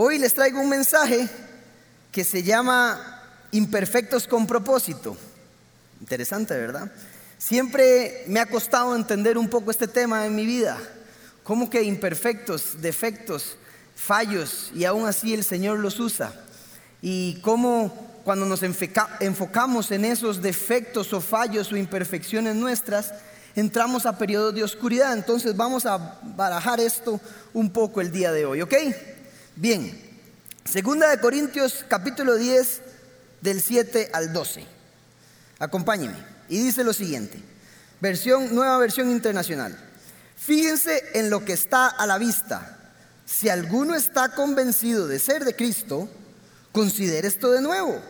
Hoy les traigo un mensaje que se llama Imperfectos con propósito. Interesante, ¿verdad? Siempre me ha costado entender un poco este tema en mi vida. ¿Cómo que imperfectos, defectos, fallos y aún así el Señor los usa? Y cómo cuando nos enfocamos en esos defectos o fallos o imperfecciones nuestras, entramos a periodos de oscuridad. Entonces vamos a barajar esto un poco el día de hoy, ¿ok? Bien, segunda de Corintios capítulo 10 del 7 al 12. Acompáñenme. Y dice lo siguiente, versión, nueva versión internacional. Fíjense en lo que está a la vista. Si alguno está convencido de ser de Cristo, considere esto de nuevo.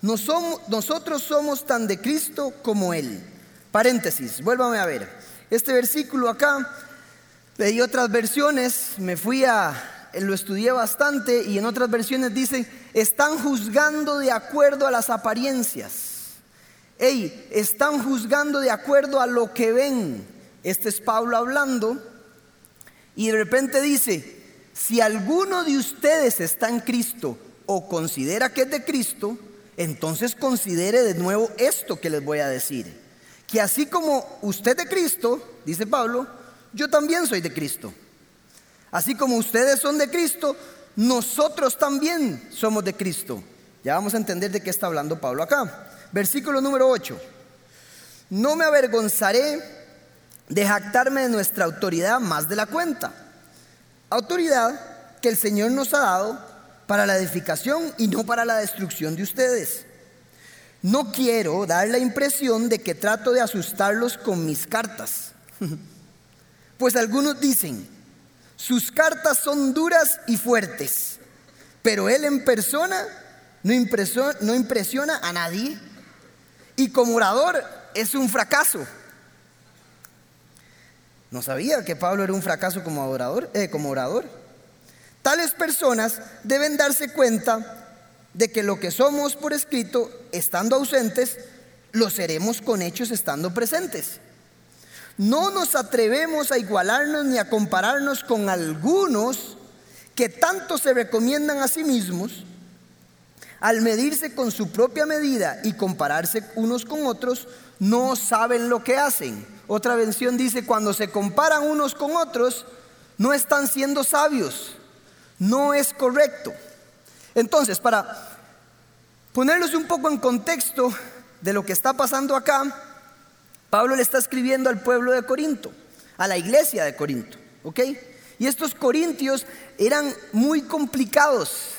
nosotros somos tan de Cristo como Él. Paréntesis, vuélvame a ver. Este versículo acá, leí otras versiones, me fui a, lo estudié bastante y en otras versiones dice, están juzgando de acuerdo a las apariencias. Ey, están juzgando de acuerdo a lo que ven. Este es Pablo hablando y de repente dice, si alguno de ustedes está en Cristo o considera que es de Cristo, entonces considere de nuevo esto que les voy a decir. Que así como usted de Cristo, dice Pablo, yo también soy de Cristo. Así como ustedes son de Cristo, nosotros también somos de Cristo. Ya vamos a entender de qué está hablando Pablo acá. Versículo número 8. No me avergonzaré de jactarme de nuestra autoridad más de la cuenta. Autoridad que el Señor nos ha dado para la edificación y no para la destrucción de ustedes. No quiero dar la impresión de que trato de asustarlos con mis cartas. Pues algunos dicen, sus cartas son duras y fuertes, pero él en persona no impresiona, no impresiona a nadie y como orador es un fracaso. No sabía que Pablo era un fracaso como orador, eh, como orador. Tales personas deben darse cuenta de que lo que somos por escrito, estando ausentes, lo seremos con hechos estando presentes. No nos atrevemos a igualarnos ni a compararnos con algunos que tanto se recomiendan a sí mismos, al medirse con su propia medida y compararse unos con otros, no saben lo que hacen. Otra versión dice, cuando se comparan unos con otros, no están siendo sabios, no es correcto. Entonces, para ponerlos un poco en contexto de lo que está pasando acá, Pablo le está escribiendo al pueblo de Corinto, a la iglesia de Corinto, ¿ok? Y estos corintios eran muy complicados.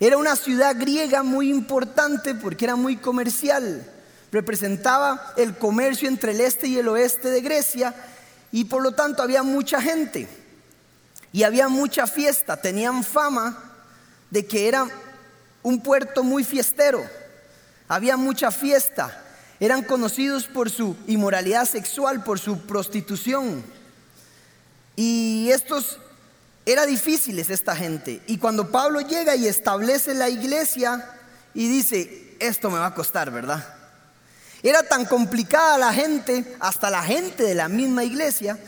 Era una ciudad griega muy importante porque era muy comercial. Representaba el comercio entre el este y el oeste de Grecia y por lo tanto había mucha gente y había mucha fiesta. Tenían fama de que era un puerto muy fiestero. Había mucha fiesta eran conocidos por su inmoralidad sexual, por su prostitución. Y estos era difíciles esta gente. Y cuando Pablo llega y establece la iglesia y dice, esto me va a costar, ¿verdad? Era tan complicada la gente, hasta la gente de la misma iglesia,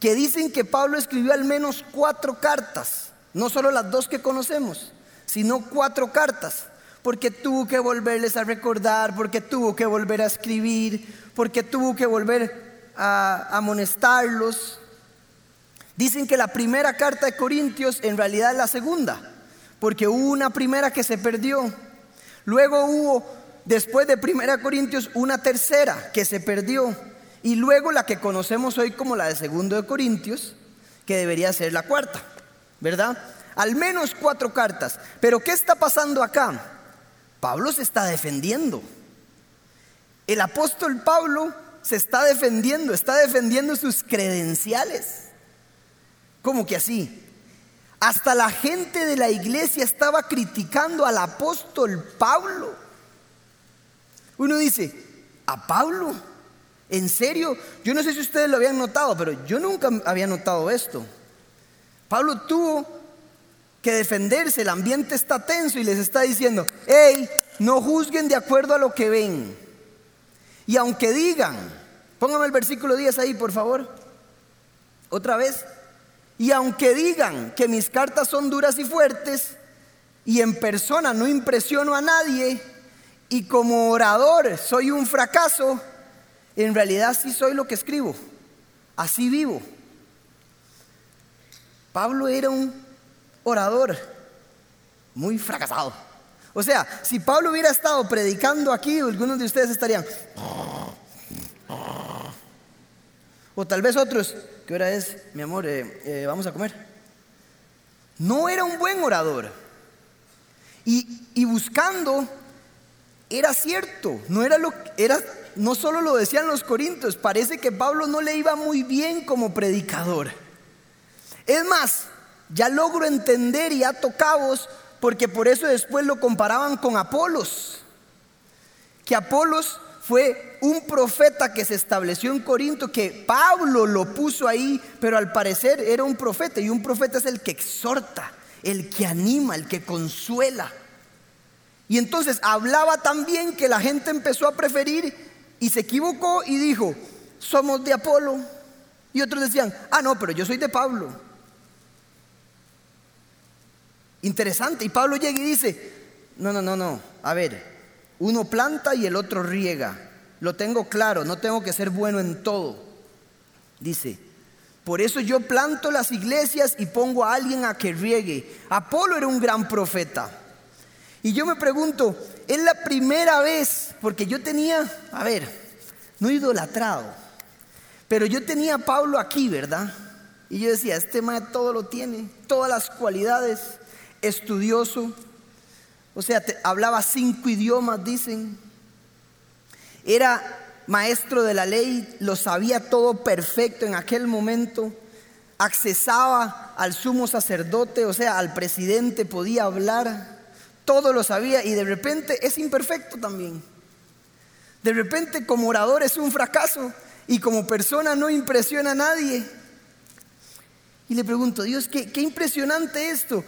que dicen que Pablo escribió al menos cuatro cartas, no solo las dos que conocemos, sino cuatro cartas porque tuvo que volverles a recordar, porque tuvo que volver a escribir, porque tuvo que volver a amonestarlos. Dicen que la primera carta de Corintios en realidad es la segunda, porque hubo una primera que se perdió. Luego hubo, después de Primera Corintios, una tercera que se perdió. Y luego la que conocemos hoy como la de Segundo de Corintios, que debería ser la cuarta, ¿verdad? Al menos cuatro cartas. Pero ¿qué está pasando acá? Pablo se está defendiendo. El apóstol Pablo se está defendiendo, está defendiendo sus credenciales. ¿Cómo que así? Hasta la gente de la iglesia estaba criticando al apóstol Pablo. Uno dice, ¿a Pablo? ¿En serio? Yo no sé si ustedes lo habían notado, pero yo nunca había notado esto. Pablo tuvo que defenderse, el ambiente está tenso y les está diciendo, hey, no juzguen de acuerdo a lo que ven. Y aunque digan, póngame el versículo 10 ahí, por favor, otra vez, y aunque digan que mis cartas son duras y fuertes, y en persona no impresiono a nadie y como orador soy un fracaso, en realidad sí soy lo que escribo, así vivo. Pablo era un orador muy fracasado. O sea, si Pablo hubiera estado predicando aquí, algunos de ustedes estarían... O tal vez otros, ¿qué hora es, mi amor? Eh, eh, vamos a comer. No era un buen orador. Y, y buscando era cierto, no era lo era no solo lo decían los corintios, parece que Pablo no le iba muy bien como predicador. Es más, ya logro entender y ato cabos porque por eso después lo comparaban con Apolos. Que Apolos fue un profeta que se estableció en Corinto, que Pablo lo puso ahí, pero al parecer era un profeta y un profeta es el que exhorta, el que anima, el que consuela. Y entonces hablaba tan bien que la gente empezó a preferir y se equivocó y dijo, somos de Apolo. Y otros decían, ah, no, pero yo soy de Pablo. Interesante. Y Pablo llega y dice, no, no, no, no, a ver, uno planta y el otro riega. Lo tengo claro, no tengo que ser bueno en todo. Dice, por eso yo planto las iglesias y pongo a alguien a que riegue. Apolo era un gran profeta. Y yo me pregunto, es la primera vez, porque yo tenía, a ver, no idolatrado, pero yo tenía a Pablo aquí, ¿verdad? Y yo decía, este maestro todo lo tiene, todas las cualidades, estudioso, o sea, hablaba cinco idiomas, dicen, era maestro de la ley, lo sabía todo perfecto en aquel momento, accesaba al sumo sacerdote, o sea, al presidente, podía hablar todo lo sabía y de repente es imperfecto también. De repente como orador es un fracaso y como persona no impresiona a nadie. Y le pregunto, Dios, qué, impresionante esto.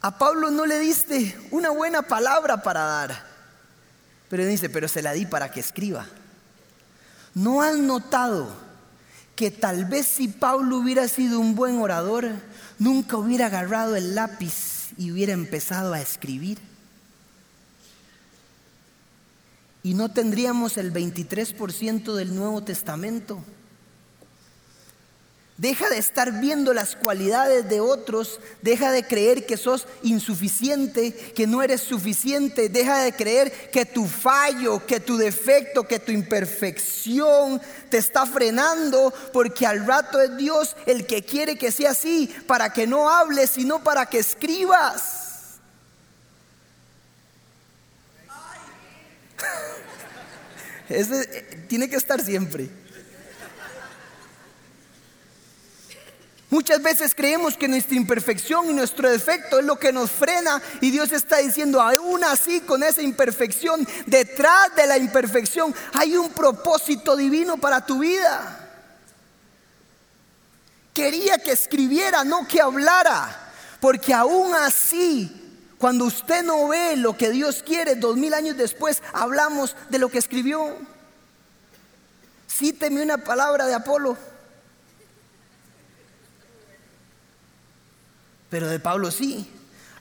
A Pablo no le diste una buena palabra para dar, pero dice, pero se la di para que escriba. ¿No han notado que tal vez si Pablo hubiera sido un buen orador, nunca hubiera agarrado el lápiz y hubiera empezado a escribir. Y no tendríamos el 23% del Nuevo Testamento. Deja de estar viendo las cualidades de otros, deja de creer que sos insuficiente, que no eres suficiente, deja de creer que tu fallo, que tu defecto, que tu imperfección te está frenando, porque al rato es Dios el que quiere que sea así, para que no hables, sino para que escribas. Ese eh, tiene que estar siempre. Muchas veces creemos que nuestra imperfección y nuestro defecto es lo que nos frena y Dios está diciendo, aún así con esa imperfección, detrás de la imperfección hay un propósito divino para tu vida. Quería que escribiera, no que hablara, porque aún así, cuando usted no ve lo que Dios quiere, dos mil años después hablamos de lo que escribió. Cíteme una palabra de Apolo. Pero de Pablo sí.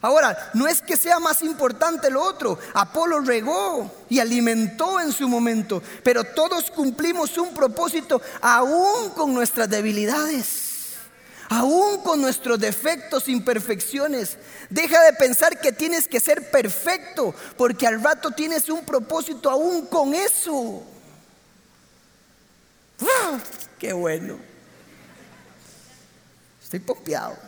Ahora, no es que sea más importante lo otro. Apolo regó y alimentó en su momento, pero todos cumplimos un propósito aún con nuestras debilidades. Aún con nuestros defectos, imperfecciones. Deja de pensar que tienes que ser perfecto, porque al rato tienes un propósito aún con eso. ¡Ah! ¡Qué bueno! Estoy pompeado.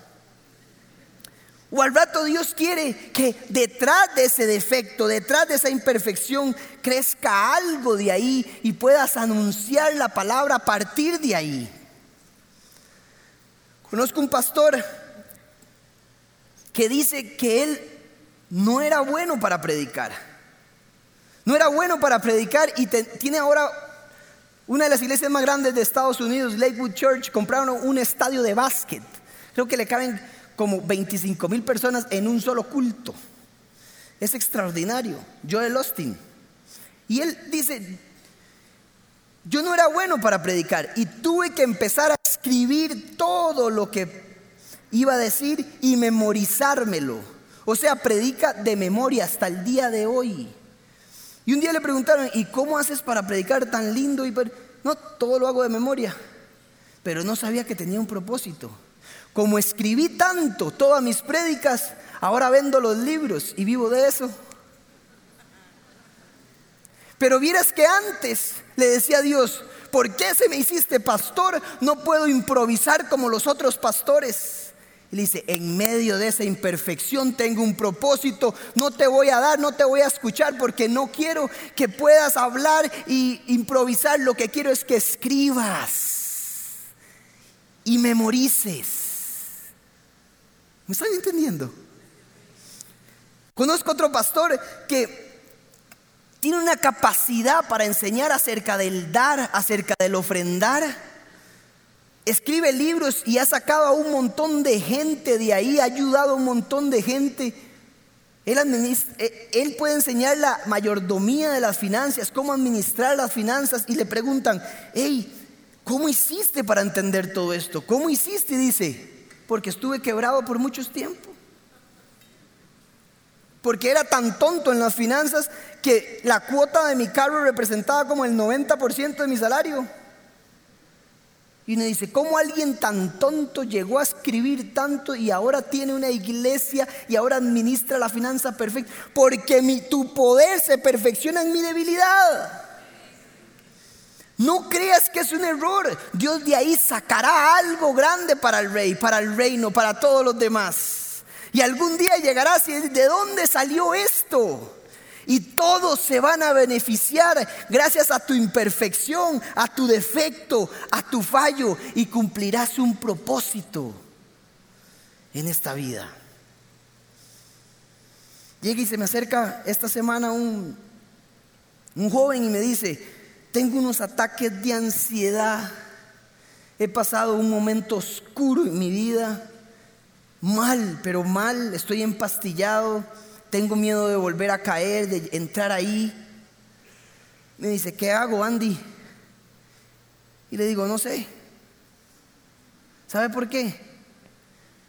O al rato Dios quiere que detrás de ese defecto, detrás de esa imperfección, crezca algo de ahí y puedas anunciar la palabra a partir de ahí. Conozco un pastor que dice que él no era bueno para predicar. No era bueno para predicar y tiene ahora una de las iglesias más grandes de Estados Unidos, Lakewood Church, compraron un estadio de básquet. Creo que le caben como 25 mil personas en un solo culto. Es extraordinario. Joel Austin. Y él dice, yo no era bueno para predicar y tuve que empezar a escribir todo lo que iba a decir y memorizármelo. O sea, predica de memoria hasta el día de hoy. Y un día le preguntaron, ¿y cómo haces para predicar tan lindo? Y no, todo lo hago de memoria. Pero no sabía que tenía un propósito. Como escribí tanto todas mis prédicas, ahora vendo los libros y vivo de eso. Pero vieras que antes le decía a Dios, ¿por qué se me hiciste pastor? No puedo improvisar como los otros pastores. Y le dice, en medio de esa imperfección tengo un propósito, no te voy a dar, no te voy a escuchar porque no quiero que puedas hablar y improvisar, lo que quiero es que escribas y memorices. ¿Me están entendiendo? Conozco otro pastor que tiene una capacidad para enseñar acerca del dar, acerca del ofrendar escribe libros y ha sacado a un montón de gente de ahí, ha ayudado a un montón de gente. Él, eh, puede enseñar la mayordomía de las finanzas, cómo administrar las finanzas y le preguntan, hey, ¿cómo hiciste para entender todo esto? ¿Cómo hiciste? Dice, porque estuve quebrado por muchos tiempos. Porque era tan tonto en las finanzas que la cuota de mi carro representaba como el 90% de mi salario. Y uno dice, ¿cómo alguien tan tonto llegó a escribir tanto y ahora tiene una iglesia y ahora administra la finanza perfecta? Porque mi, tu poder se perfecciona en mi debilidad. No creas que es un error. Dios de ahí sacará algo grande para el rey, para el reino, para todos los demás. Y algún día llegarás y ¿de dónde salió esto? Y todos se van a beneficiar gracias a tu imperfección, a tu defecto, a tu fallo y cumplirás un propósito en esta vida. Llega y se me acerca esta semana un, un joven y me dice, tengo unos ataques de ansiedad, he pasado un momento oscuro en mi vida, mal, pero mal, estoy empastillado tengo miedo de volver a caer, de entrar ahí. Me dice, ¿qué hago, Andy? Y le digo, no sé. ¿Sabe por qué?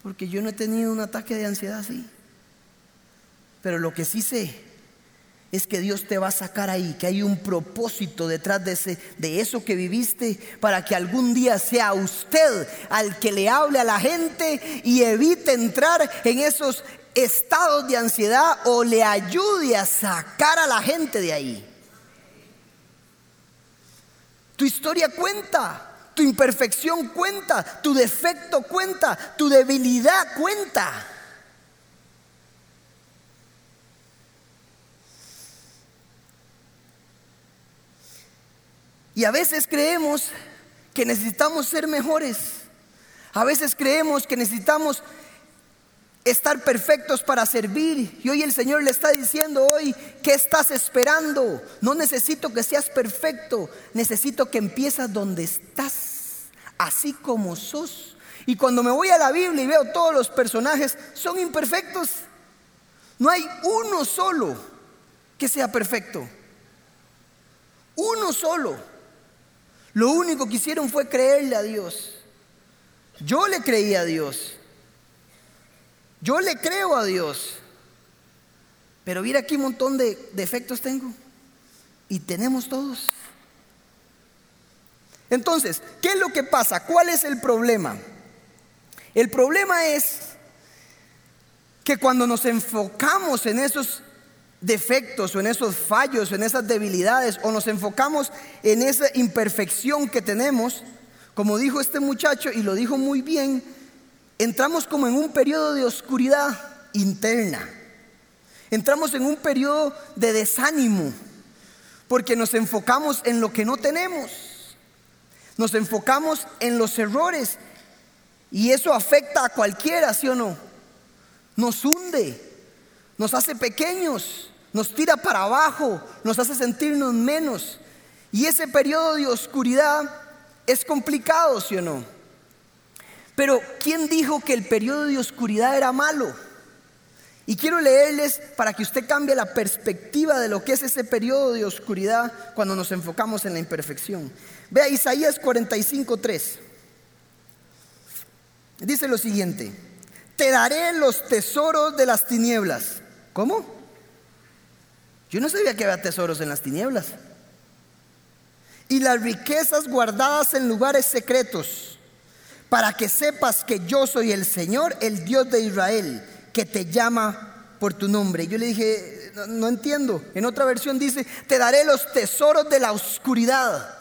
Porque yo no he tenido un ataque de ansiedad así. Pero lo que sí sé es que Dios te va a sacar ahí, que hay un propósito detrás de, ese, de eso que viviste para que algún día sea usted al que le hable a la gente y evite entrar en esos estados de ansiedad o le ayude a sacar a la gente de ahí. Tu historia cuenta, tu imperfección cuenta, tu defecto cuenta, tu debilidad cuenta. Y a veces creemos que necesitamos ser mejores. A veces creemos que necesitamos estar perfectos para servir. Y hoy el Señor le está diciendo hoy, ¿qué estás esperando? No necesito que seas perfecto, necesito que empieces donde estás, así como sos. Y cuando me voy a la Biblia y veo todos los personajes, son imperfectos. No hay uno solo que sea perfecto. Uno solo. Lo único que hicieron fue creerle a Dios. Yo le creí a Dios. Yo le creo a Dios. Pero mira aquí un montón de defectos tengo. Y tenemos todos. Entonces, ¿qué es lo que pasa? ¿Cuál es el problema? El problema es que cuando nos enfocamos en esos defectos o en esos fallos, en esas debilidades, o nos enfocamos en esa imperfección que tenemos, como dijo este muchacho y lo dijo muy bien, entramos como en un periodo de oscuridad interna. Entramos en un periodo de desánimo porque nos enfocamos en lo que no tenemos. Nos enfocamos en los errores y eso afecta a cualquiera, ¿sí o no? Nos hunde, nos hace pequeños, nos tira para abajo, nos hace sentirnos menos. Y ese periodo de oscuridad es complicado, ¿sí o no? Pero ¿quién dijo que el periodo de oscuridad era malo? Y quiero leerles para que usted cambie la perspectiva de lo que es ese periodo de oscuridad cuando nos enfocamos en la imperfección. Vea Isaías 45:3. Dice lo siguiente: te daré los tesoros de las tinieblas. ¿Cómo? Yo no sabía que había tesoros en las tinieblas. Y las riquezas guardadas en lugares secretos, para que sepas que yo soy el Señor, el Dios de Israel, que te llama por tu nombre. Yo le dije, no, no entiendo. En otra versión dice, te daré los tesoros de la oscuridad.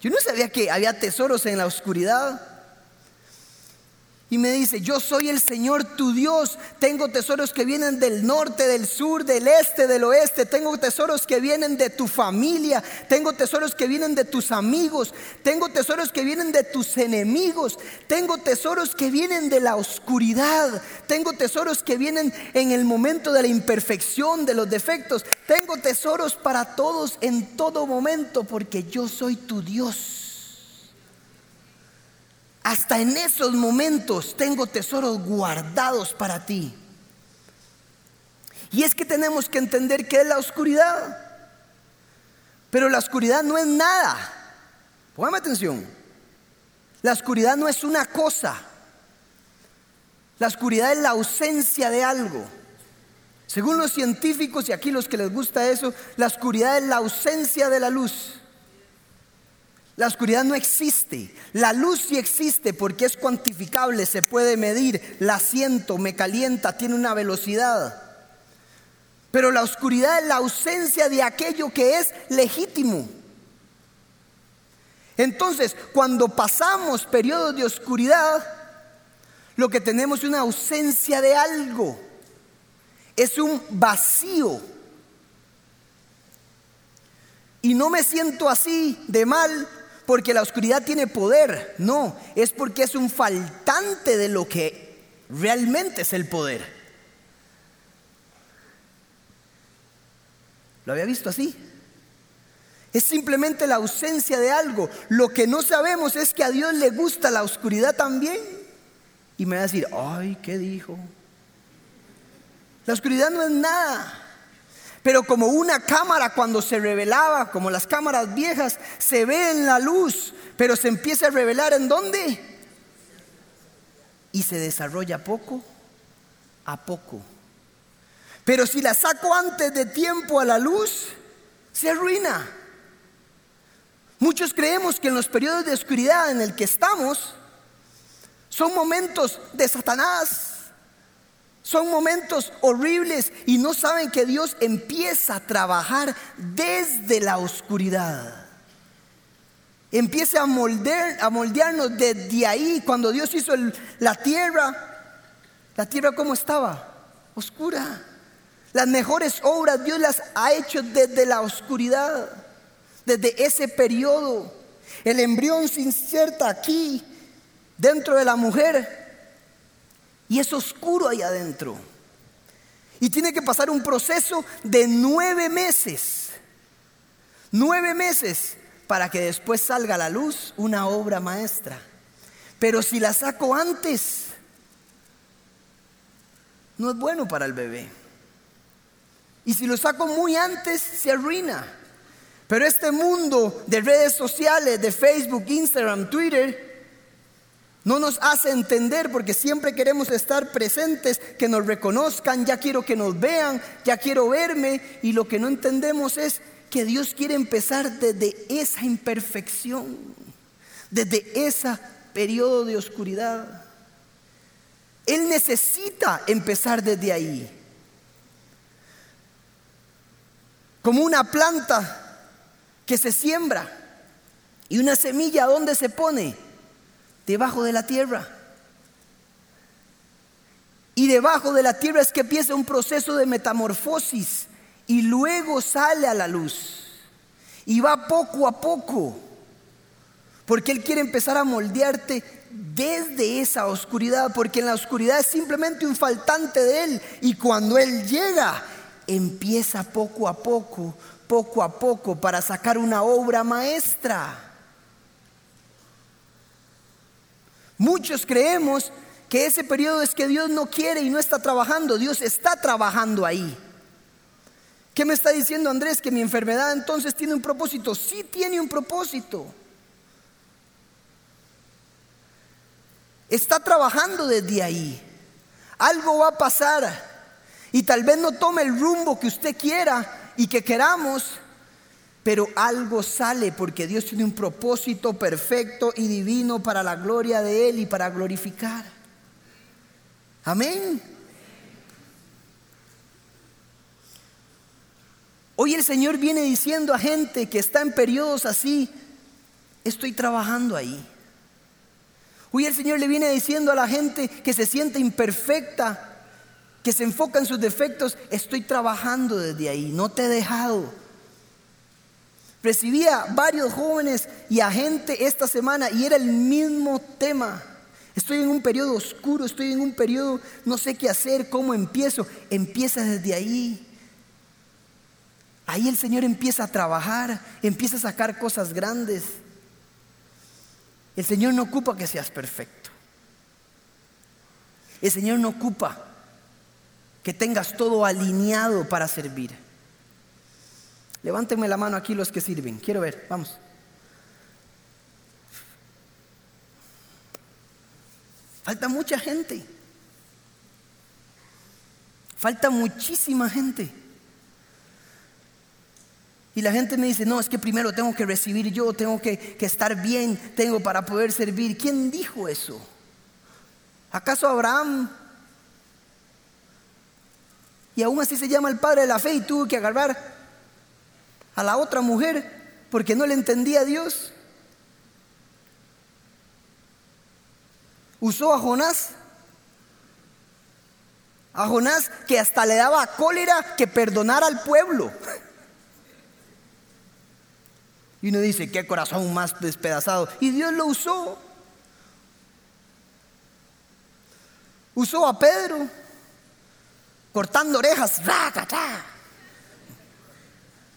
Yo no sabía que había tesoros en la oscuridad. Y me dice, yo soy el Señor tu Dios. Tengo tesoros que vienen del norte, del sur, del este, del oeste. Tengo tesoros que vienen de tu familia. Tengo tesoros que vienen de tus amigos. Tengo tesoros que vienen de tus enemigos. Tengo tesoros que vienen de la oscuridad. Tengo tesoros que vienen en el momento de la imperfección, de los defectos. Tengo tesoros para todos en todo momento porque yo soy tu Dios. Hasta en esos momentos tengo tesoros guardados para ti. Y es que tenemos que entender qué es la oscuridad. Pero la oscuridad no es nada. Póngame atención. La oscuridad no es una cosa. La oscuridad es la ausencia de algo. Según los científicos y aquí los que les gusta eso, la oscuridad es la ausencia de la luz. La oscuridad no existe. La luz sí existe porque es cuantificable, se puede medir. La siento, me calienta, tiene una velocidad. Pero la oscuridad es la ausencia de aquello que es legítimo. Entonces, cuando pasamos periodos de oscuridad, lo que tenemos es una ausencia de algo. Es un vacío. Y no me siento así de mal porque la oscuridad tiene poder, no, es porque es un faltante de lo que realmente es el poder. ¿Lo había visto así? Es simplemente la ausencia de algo. Lo que no sabemos es que a Dios le gusta la oscuridad también. Y me va a decir, ay, ¿qué dijo? La oscuridad no es nada. Pero como una cámara cuando se revelaba, como las cámaras viejas, se ve en la luz, pero se empieza a revelar en dónde? Y se desarrolla poco a poco. Pero si la saco antes de tiempo a la luz, se arruina. Muchos creemos que en los periodos de oscuridad en el que estamos son momentos de Satanás, son momentos horribles y no saben que Dios empieza a trabajar desde la oscuridad. Empieza a, moldear, a moldearnos desde ahí. Cuando Dios hizo la tierra, la tierra cómo estaba? Oscura. Las mejores obras Dios las ha hecho desde la oscuridad, desde ese periodo. El embrión se inserta aquí, dentro de la mujer, y es oscuro ahí adentro. Y tiene que pasar un proceso de nueve meses. Nueve meses para que después salga a la luz una obra maestra. Pero si la saco antes, no es bueno para el bebé. Y si lo saco muy antes, se arruina. Pero este mundo de redes sociales, de Facebook, Instagram, Twitter, no nos hace entender porque siempre queremos estar presentes, que nos reconozcan, ya quiero que nos vean, ya quiero verme. Y lo que no entendemos es que Dios quiere empezar desde esa imperfección, desde ese periodo de oscuridad. Él necesita empezar desde ahí. Como una planta que se siembra y una semilla, ¿dónde se pone? Debajo de la tierra. Y debajo de la tierra es que empieza un proceso de metamorfosis y luego sale a la luz. Y va poco a poco. Porque Él quiere empezar a moldearte desde esa oscuridad. Porque en la oscuridad es simplemente un faltante de Él. Y cuando Él llega, empieza poco a poco, poco a poco, para sacar una obra maestra. Muchos creemos que ese periodo es que Dios no quiere y no está trabajando. Dios está trabajando ahí. ¿Qué me está diciendo Andrés? Que mi enfermedad entonces tiene un propósito. Sí tiene un propósito. está trabajando desde ahí. Algo va a pasar y tal vez no tome el rumbo que usted quiera y que queramos, pero algo sale porque Dios tiene un propósito perfecto y divino para la gloria de Él y para glorificar. Amén. Hoy el Señor viene diciendo a gente que está en periodos así, estoy trabajando ahí. Hoy el Señor le viene diciendo a la gente que se siente imperfecta, que se enfoca en sus defectos, estoy trabajando desde ahí, no te he dejado. Recibía varios jóvenes y a gente esta semana y era el mismo tema. Estoy en un periodo oscuro, estoy en un periodo, no sé qué hacer, cómo empiezo. Empieza desde ahí. Ahí el Señor empieza a trabajar, empieza a sacar cosas grandes. El Señor no ocupa que seas perfecto. El Señor no ocupa que tengas todo alineado para servir. Levántenme la mano aquí los que sirven. Quiero ver, vamos. Falta mucha gente. Falta muchísima gente. Y la gente me dice, no, es que primero tengo que recibir yo, tengo que, estar bien, tengo para poder servir. ¿Quién dijo eso? ¿Acaso Abraham? Y aún así se llama el padre de la fe y tuvo que agarrar a la otra mujer porque no le entendía a Dios. Usó a Jonás. A Jonás que hasta le daba cólera que perdonara al pueblo. Y uno dice, qué corazón más despedazado. Y Dios lo usó. Usó a Pedro cortando orejas,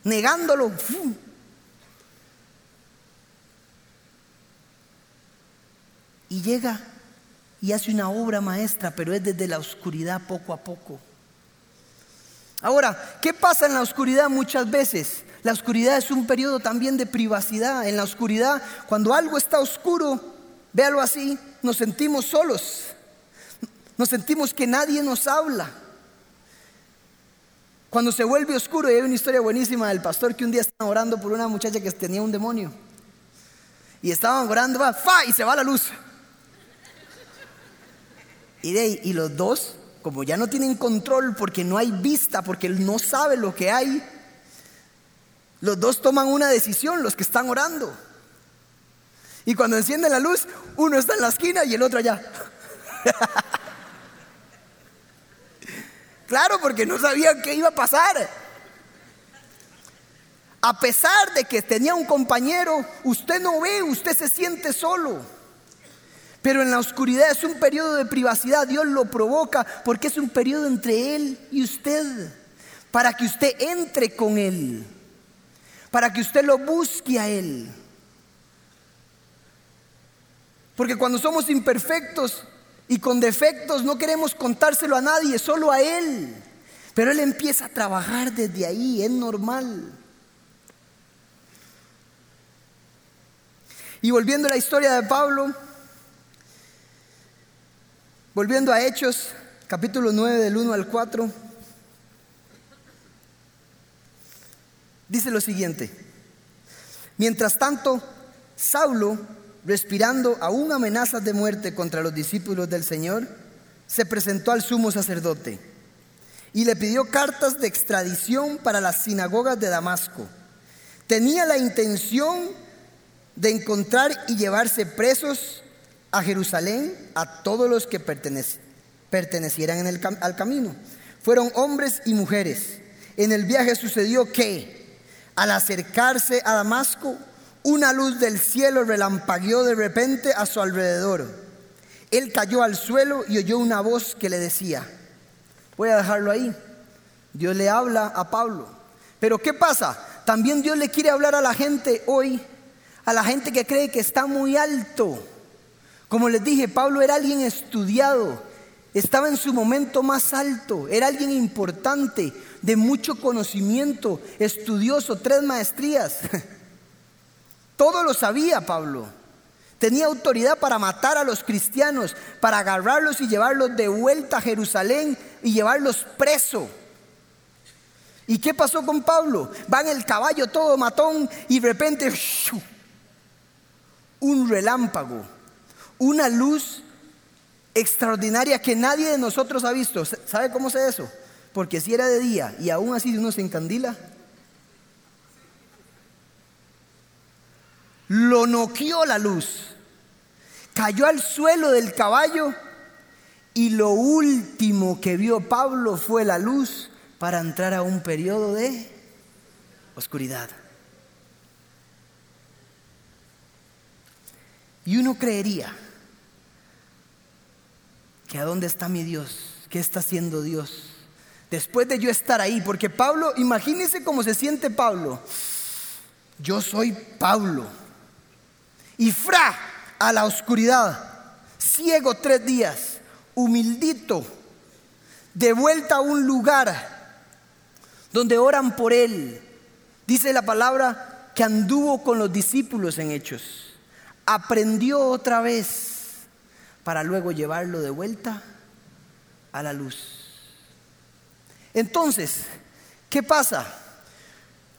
negándolo. Y llega y hace una obra maestra, pero es desde la oscuridad poco a poco. Ahora, ¿qué pasa en la oscuridad muchas veces? La oscuridad es un periodo también de privacidad. En la oscuridad, cuando algo está oscuro, véalo así, nos sentimos solos. Nos sentimos que nadie nos habla. Cuando se vuelve oscuro, y hay una historia buenísima del pastor que un día estaba orando por una muchacha que tenía un demonio. Y estaban orando, va, fa, y se va la luz. Y, los dos, como ya no tienen control porque no hay vista, porque él no sabe lo que hay, los dos toman una decisión, los que están orando. Y cuando encienden la luz, uno está en la esquina y el otro allá. claro, porque no sabían qué iba a pasar. A pesar de que tenía un compañero, usted no ve, usted se siente solo. Pero en la oscuridad es un periodo de privacidad, Dios lo provoca porque es un periodo entre Él y usted, para que usted entre con Él para que usted lo busque a Él. Porque cuando somos imperfectos y con defectos no queremos contárselo a nadie, solo a Él. Pero Él empieza a trabajar desde ahí, es normal. Y volviendo a la historia de Pablo, volviendo a Hechos, capítulo 9 del 1 al 4. dice lo siguiente. Mientras tanto, Saulo, respirando aún amenazas de muerte contra los discípulos del Señor, se presentó al sumo sacerdote y le pidió cartas de extradición para las sinagogas de Damasco. Tenía la intención de encontrar y llevarse presos a Jerusalén a todos los que pertenecieran al camino. Fueron hombres y mujeres. En el viaje sucedió que al acercarse a Damasco, una luz del cielo relampagueó de repente a su alrededor. Él cayó al suelo y oyó una voz que le decía, voy a dejarlo ahí, Dios le habla a Pablo. Pero ¿qué pasa? También Dios le quiere hablar a la gente hoy, a la gente que cree que está muy alto. Como les dije, Pablo era alguien estudiado, estaba en su momento más alto, era alguien importante, de mucho conocimiento, estudioso, tres maestrías. Todo lo sabía Pablo. Tenía autoridad para matar a los cristianos, para agarrarlos y llevarlos de vuelta a Jerusalén y llevarlos preso. ¿Y qué pasó con Pablo? Va en el caballo todo matón y de repente un relámpago, una luz extraordinaria que nadie de nosotros ha visto. ¿Sabe cómo sé eso? Porque si era de día y aún así uno se encandila. Lo noqueó la luz. Cayó al suelo del caballo y lo último que vio Pablo fue la luz para entrar a un periodo de oscuridad. Y uno creería que a dónde está mi Dios, qué está haciendo Dios. Después de yo estar ahí, porque Pablo, imagínense cómo se siente Pablo. Yo soy Pablo. Y fra a la oscuridad, ciego tres días, humildito, de vuelta a un lugar donde oran por él. Dice la palabra que anduvo con los discípulos en hechos. Aprendió otra vez para luego llevarlo de vuelta a la luz. Entonces, ¿qué pasa?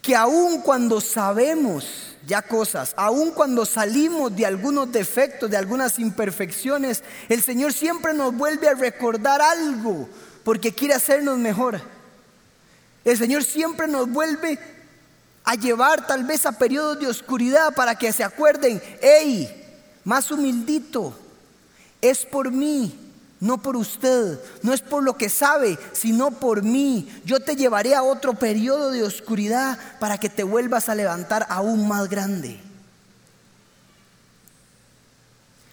Que aun cuando sabemos ya cosas, aun cuando salimos de algunos defectos, de algunas imperfecciones, el Señor siempre nos vuelve a recordar algo porque quiere hacernos mejor. El Señor siempre nos vuelve a llevar tal vez a periodos de oscuridad para que se acuerden, hey, más humildito, es por mí, no por usted, no es por lo que sabe, sino por mí. Yo te llevaré a otro periodo de oscuridad para que te vuelvas a levantar aún más grande.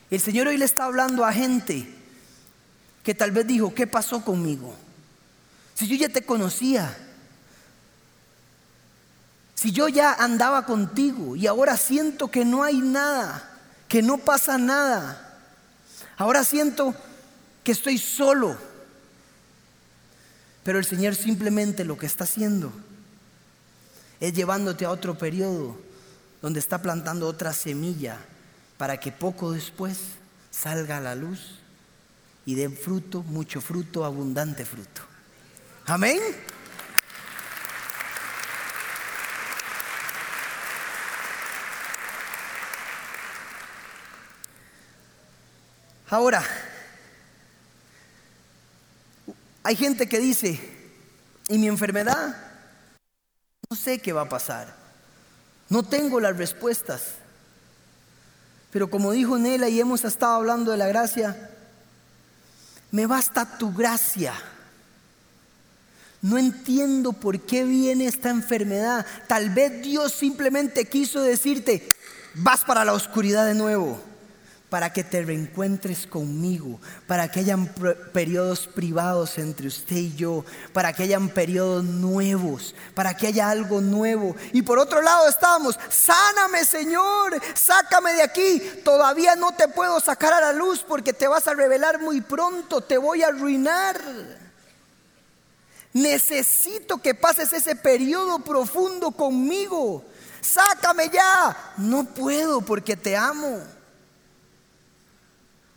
El Señor hoy le está hablando a gente que tal vez dijo, ¿qué pasó conmigo? Si yo ya te conocía, si yo ya andaba contigo y ahora siento que no hay nada, que no pasa nada. Ahora siento que estoy solo. Pero el Señor simplemente lo que está haciendo es llevándote a otro periodo donde está plantando otra semilla para que poco después salga a la luz y dé fruto, mucho fruto, abundante fruto. Amén. Ahora, hay gente que dice, ¿y mi enfermedad? No sé qué va a pasar. No tengo las respuestas. Pero como dijo Nela y hemos estado hablando de la gracia, me basta tu gracia. No entiendo por qué viene esta enfermedad. Tal vez Dios simplemente quiso decirte, vas para la oscuridad de nuevo para que te reencuentres conmigo, para que hayan periodos privados entre usted y yo, para que hayan periodos nuevos, para que haya algo nuevo. Y por otro lado estábamos, sáname Señor, sácame de aquí, todavía no te puedo sacar a la luz porque te vas a revelar muy pronto, te voy a arruinar. Necesito que pases ese periodo profundo conmigo. Sácame ya. No puedo porque te amo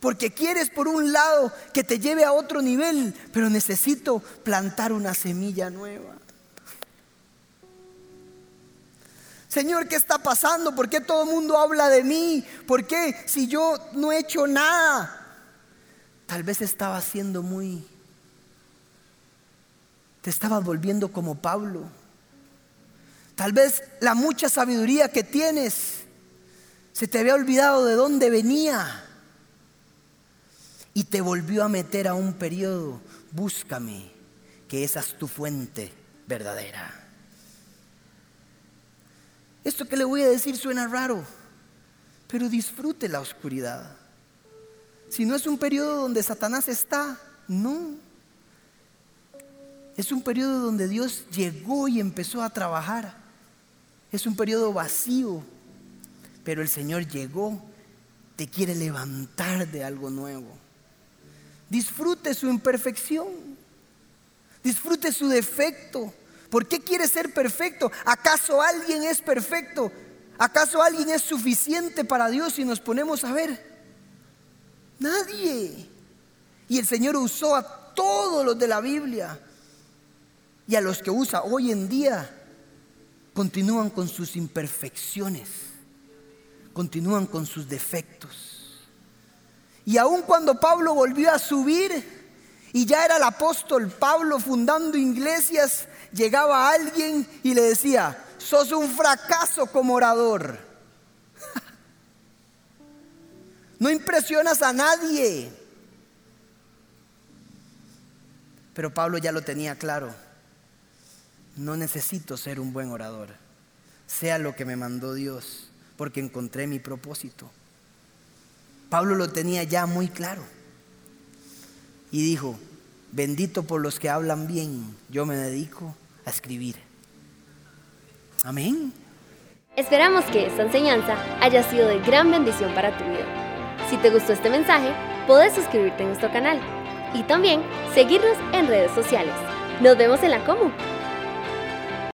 porque quieres por un lado que te lleve a otro nivel, pero necesito plantar una semilla nueva. Señor, ¿qué está pasando? ¿Por qué todo el mundo habla de mí? ¿Por qué si yo no he hecho nada? Tal vez estaba siendo muy... Te estabas volviendo como Pablo. Tal vez la mucha sabiduría que tienes se te había olvidado de dónde venía y te volvió a meter a un periodo, búscame, que esa es tu fuente verdadera. Esto que le voy a decir suena raro, pero disfrute la oscuridad. Si no es un periodo donde Satanás está, no. Es un periodo donde Dios llegó y empezó a trabajar. Es un periodo vacío, pero el Señor llegó, te quiere levantar de algo nuevo. Disfrute su imperfección. Disfrute su defecto. ¿Por qué quiere ser perfecto? ¿Acaso alguien es perfecto? ¿Acaso alguien es suficiente para Dios si nos ponemos a ver? Nadie. Y el Señor usó a todos los de la Biblia y a los que usa hoy en día continúan con sus imperfecciones, continúan con sus defectos. Y aun cuando Pablo volvió a subir y ya era el apóstol Pablo fundando iglesias, llegaba alguien y le decía, sos un fracaso como orador. No impresionas a nadie. Pero Pablo ya lo tenía claro no necesito ser un buen orador, sea lo que me mandó Dios, porque encontré mi propósito. Pablo lo tenía ya muy claro y dijo, bendito por los que hablan bien, yo me dedico a escribir. Amén. Esperamos que esta enseñanza haya sido de gran bendición para tu vida. Si te gustó este mensaje, puedes suscribirte a nuestro canal y también seguirnos en redes sociales. Nos vemos en la Comu.